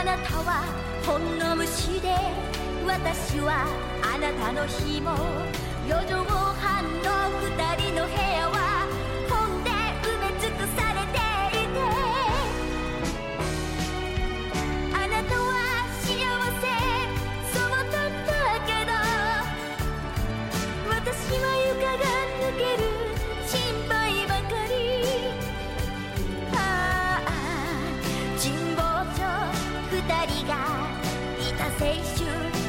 あなたはほんの虫で私はあなたの紐余剰反応二人がいた青春。